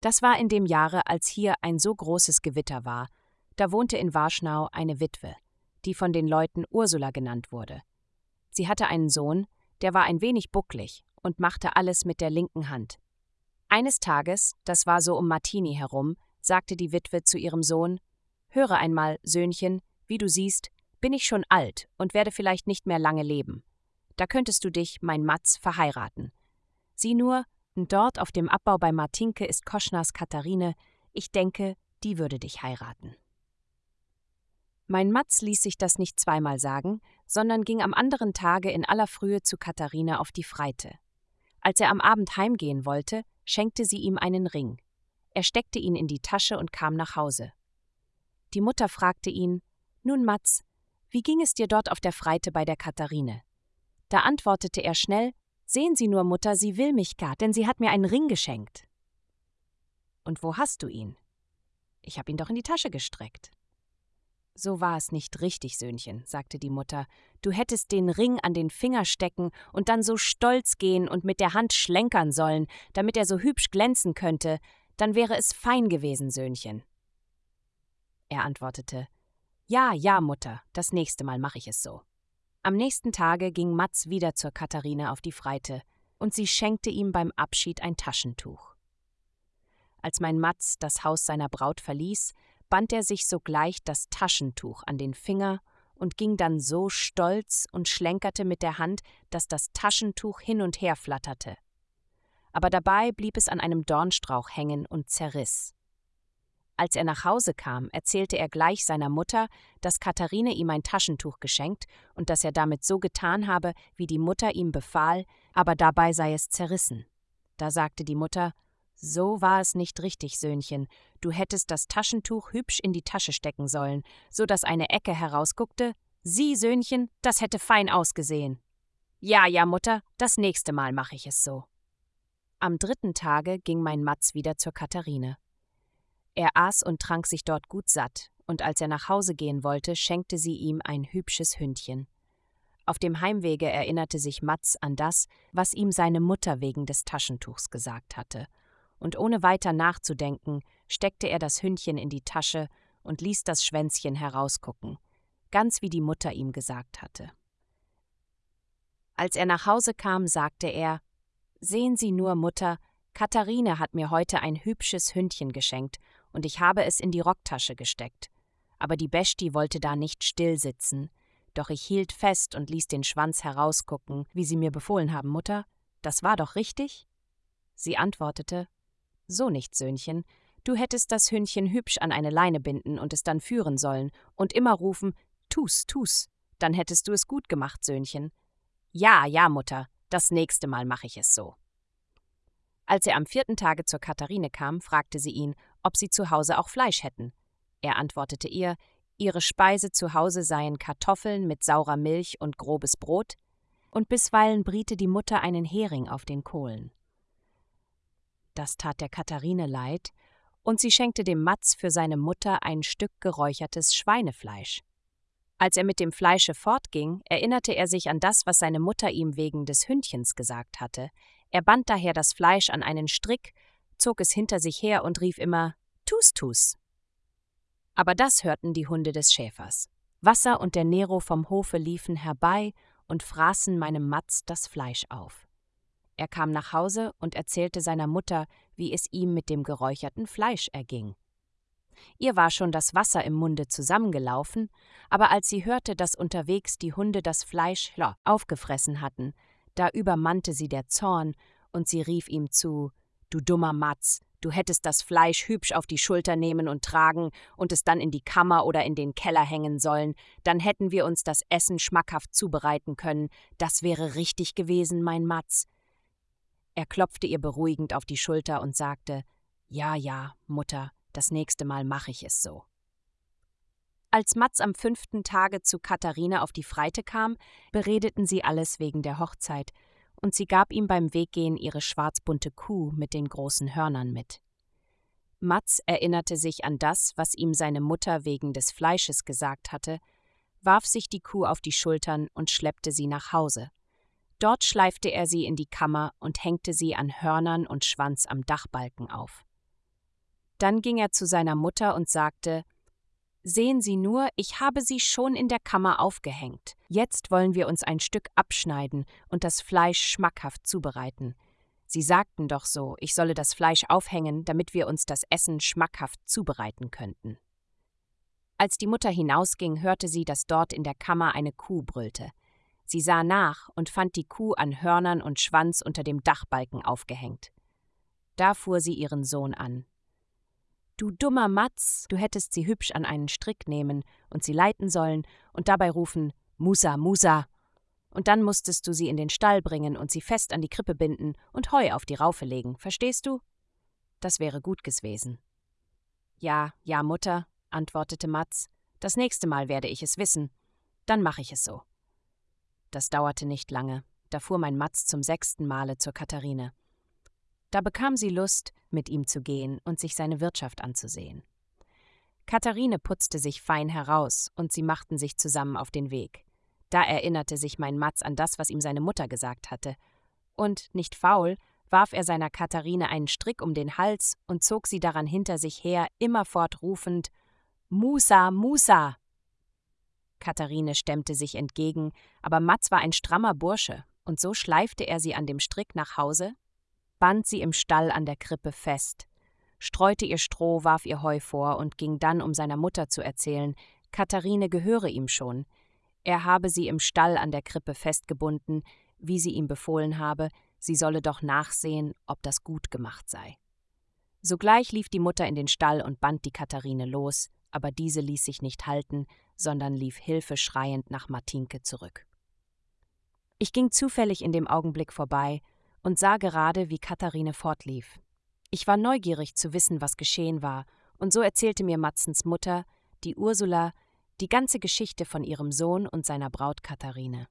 Das war in dem Jahre, als hier ein so großes Gewitter war. Da wohnte in Warschnau eine Witwe, die von den Leuten Ursula genannt wurde. Sie hatte einen Sohn, der war ein wenig bucklig und machte alles mit der linken Hand. Eines Tages, das war so um Martini herum, sagte die Witwe zu ihrem Sohn: Höre einmal, Söhnchen, wie du siehst, bin ich schon alt und werde vielleicht nicht mehr lange leben. Da könntest du dich, mein Matz, verheiraten. Sieh nur, dort auf dem Abbau bei Martinke ist Koschners Katharine, ich denke, die würde dich heiraten. Mein Matz ließ sich das nicht zweimal sagen, sondern ging am anderen Tage in aller Frühe zu Katharine auf die Freite. Als er am Abend heimgehen wollte, schenkte sie ihm einen Ring. Er steckte ihn in die Tasche und kam nach Hause. Die Mutter fragte ihn: Nun, Matz, wie ging es dir dort auf der Freite bei der Katharine? Da antwortete er schnell: Sehen Sie nur, Mutter, sie will mich gar, denn sie hat mir einen Ring geschenkt. Und wo hast du ihn? Ich habe ihn doch in die Tasche gestreckt. So war es nicht richtig, Söhnchen, sagte die Mutter. Du hättest den Ring an den Finger stecken und dann so stolz gehen und mit der Hand schlenkern sollen, damit er so hübsch glänzen könnte, dann wäre es fein gewesen, Söhnchen. Er antwortete Ja, ja, Mutter, das nächste Mal mache ich es so. Am nächsten Tage ging Matz wieder zur Katharine auf die Freite, und sie schenkte ihm beim Abschied ein Taschentuch. Als mein Matz das Haus seiner Braut verließ, band er sich sogleich das Taschentuch an den Finger und ging dann so stolz und schlenkerte mit der Hand, dass das Taschentuch hin und her flatterte. Aber dabei blieb es an einem Dornstrauch hängen und zerriss. Als er nach Hause kam, erzählte er gleich seiner Mutter, dass Katharine ihm ein Taschentuch geschenkt und dass er damit so getan habe, wie die Mutter ihm befahl, aber dabei sei es zerrissen. Da sagte die Mutter so war es nicht richtig, Söhnchen. Du hättest das Taschentuch hübsch in die Tasche stecken sollen, so dass eine Ecke herausguckte. Sieh, Söhnchen, das hätte fein ausgesehen. Ja, ja, Mutter, das nächste Mal mache ich es so. Am dritten Tage ging mein Matz wieder zur Katharine. Er aß und trank sich dort gut satt, und als er nach Hause gehen wollte, schenkte sie ihm ein hübsches Hündchen. Auf dem Heimwege erinnerte sich Matz an das, was ihm seine Mutter wegen des Taschentuchs gesagt hatte, und ohne weiter nachzudenken, steckte er das Hündchen in die Tasche und ließ das Schwänzchen herausgucken, ganz wie die Mutter ihm gesagt hatte. Als er nach Hause kam, sagte er Sehen Sie nur, Mutter, Katharine hat mir heute ein hübsches Hündchen geschenkt, und ich habe es in die Rocktasche gesteckt. Aber die Besti wollte da nicht still sitzen, doch ich hielt fest und ließ den Schwanz herausgucken, wie Sie mir befohlen haben, Mutter. Das war doch richtig? Sie antwortete so nicht, Söhnchen. Du hättest das Hündchen hübsch an eine Leine binden und es dann führen sollen und immer rufen: Tu's, tu's. Dann hättest du es gut gemacht, Söhnchen. Ja, ja, Mutter, das nächste Mal mache ich es so. Als er am vierten Tage zur Katharine kam, fragte sie ihn, ob sie zu Hause auch Fleisch hätten. Er antwortete ihr, ihre Speise zu Hause seien Kartoffeln mit saurer Milch und grobes Brot, und bisweilen briete die Mutter einen Hering auf den Kohlen. Das tat der Katharine leid, und sie schenkte dem Matz für seine Mutter ein Stück geräuchertes Schweinefleisch. Als er mit dem Fleische fortging, erinnerte er sich an das, was seine Mutter ihm wegen des Hündchens gesagt hatte. Er band daher das Fleisch an einen Strick, zog es hinter sich her und rief immer Tus, tus. Aber das hörten die Hunde des Schäfers. Wasser und der Nero vom Hofe liefen herbei und fraßen meinem Matz das Fleisch auf. Er kam nach Hause und erzählte seiner Mutter, wie es ihm mit dem geräucherten Fleisch erging. Ihr war schon das Wasser im Munde zusammengelaufen, aber als sie hörte, dass unterwegs die Hunde das Fleisch aufgefressen hatten, da übermannte sie der Zorn, und sie rief ihm zu Du dummer Matz, du hättest das Fleisch hübsch auf die Schulter nehmen und tragen und es dann in die Kammer oder in den Keller hängen sollen, dann hätten wir uns das Essen schmackhaft zubereiten können, das wäre richtig gewesen, mein Matz. Er klopfte ihr beruhigend auf die Schulter und sagte Ja, ja, Mutter, das nächste Mal mache ich es so. Als Matz am fünften Tage zu Katharine auf die Freite kam, beredeten sie alles wegen der Hochzeit, und sie gab ihm beim Weggehen ihre schwarzbunte Kuh mit den großen Hörnern mit. Matz erinnerte sich an das, was ihm seine Mutter wegen des Fleisches gesagt hatte, warf sich die Kuh auf die Schultern und schleppte sie nach Hause. Dort schleifte er sie in die Kammer und hängte sie an Hörnern und Schwanz am Dachbalken auf. Dann ging er zu seiner Mutter und sagte Sehen Sie nur, ich habe sie schon in der Kammer aufgehängt. Jetzt wollen wir uns ein Stück abschneiden und das Fleisch schmackhaft zubereiten. Sie sagten doch so, ich solle das Fleisch aufhängen, damit wir uns das Essen schmackhaft zubereiten könnten. Als die Mutter hinausging, hörte sie, dass dort in der Kammer eine Kuh brüllte. Sie sah nach und fand die Kuh an Hörnern und Schwanz unter dem Dachbalken aufgehängt. Da fuhr sie ihren Sohn an. Du dummer Matz, du hättest sie hübsch an einen Strick nehmen und sie leiten sollen und dabei rufen Musa, Musa. Und dann musstest du sie in den Stall bringen und sie fest an die Krippe binden und Heu auf die Raufe legen, verstehst du? Das wäre gut gewesen. Ja, ja, Mutter, antwortete Matz, das nächste Mal werde ich es wissen. Dann mache ich es so. Das dauerte nicht lange, da fuhr mein Matz zum sechsten Male zur Katharine. Da bekam sie Lust, mit ihm zu gehen und sich seine Wirtschaft anzusehen. Katharine putzte sich fein heraus, und sie machten sich zusammen auf den Weg. Da erinnerte sich mein Matz an das, was ihm seine Mutter gesagt hatte, und, nicht faul, warf er seiner Katharine einen Strick um den Hals und zog sie daran hinter sich her, immerfort rufend Musa, Musa. Katharine stemmte sich entgegen, aber Matz war ein strammer Bursche, und so schleifte er sie an dem Strick nach Hause, band sie im Stall an der Krippe fest, streute ihr Stroh, warf ihr Heu vor und ging dann, um seiner Mutter zu erzählen, Katharine gehöre ihm schon. Er habe sie im Stall an der Krippe festgebunden, wie sie ihm befohlen habe, sie solle doch nachsehen, ob das gut gemacht sei. Sogleich lief die Mutter in den Stall und band die Katharine los, aber diese ließ sich nicht halten, sondern lief hilfeschreiend nach Martinke zurück. Ich ging zufällig in dem Augenblick vorbei und sah gerade, wie Katharine fortlief. Ich war neugierig zu wissen, was geschehen war, und so erzählte mir Matzens Mutter, die Ursula, die ganze Geschichte von ihrem Sohn und seiner Braut Katharine.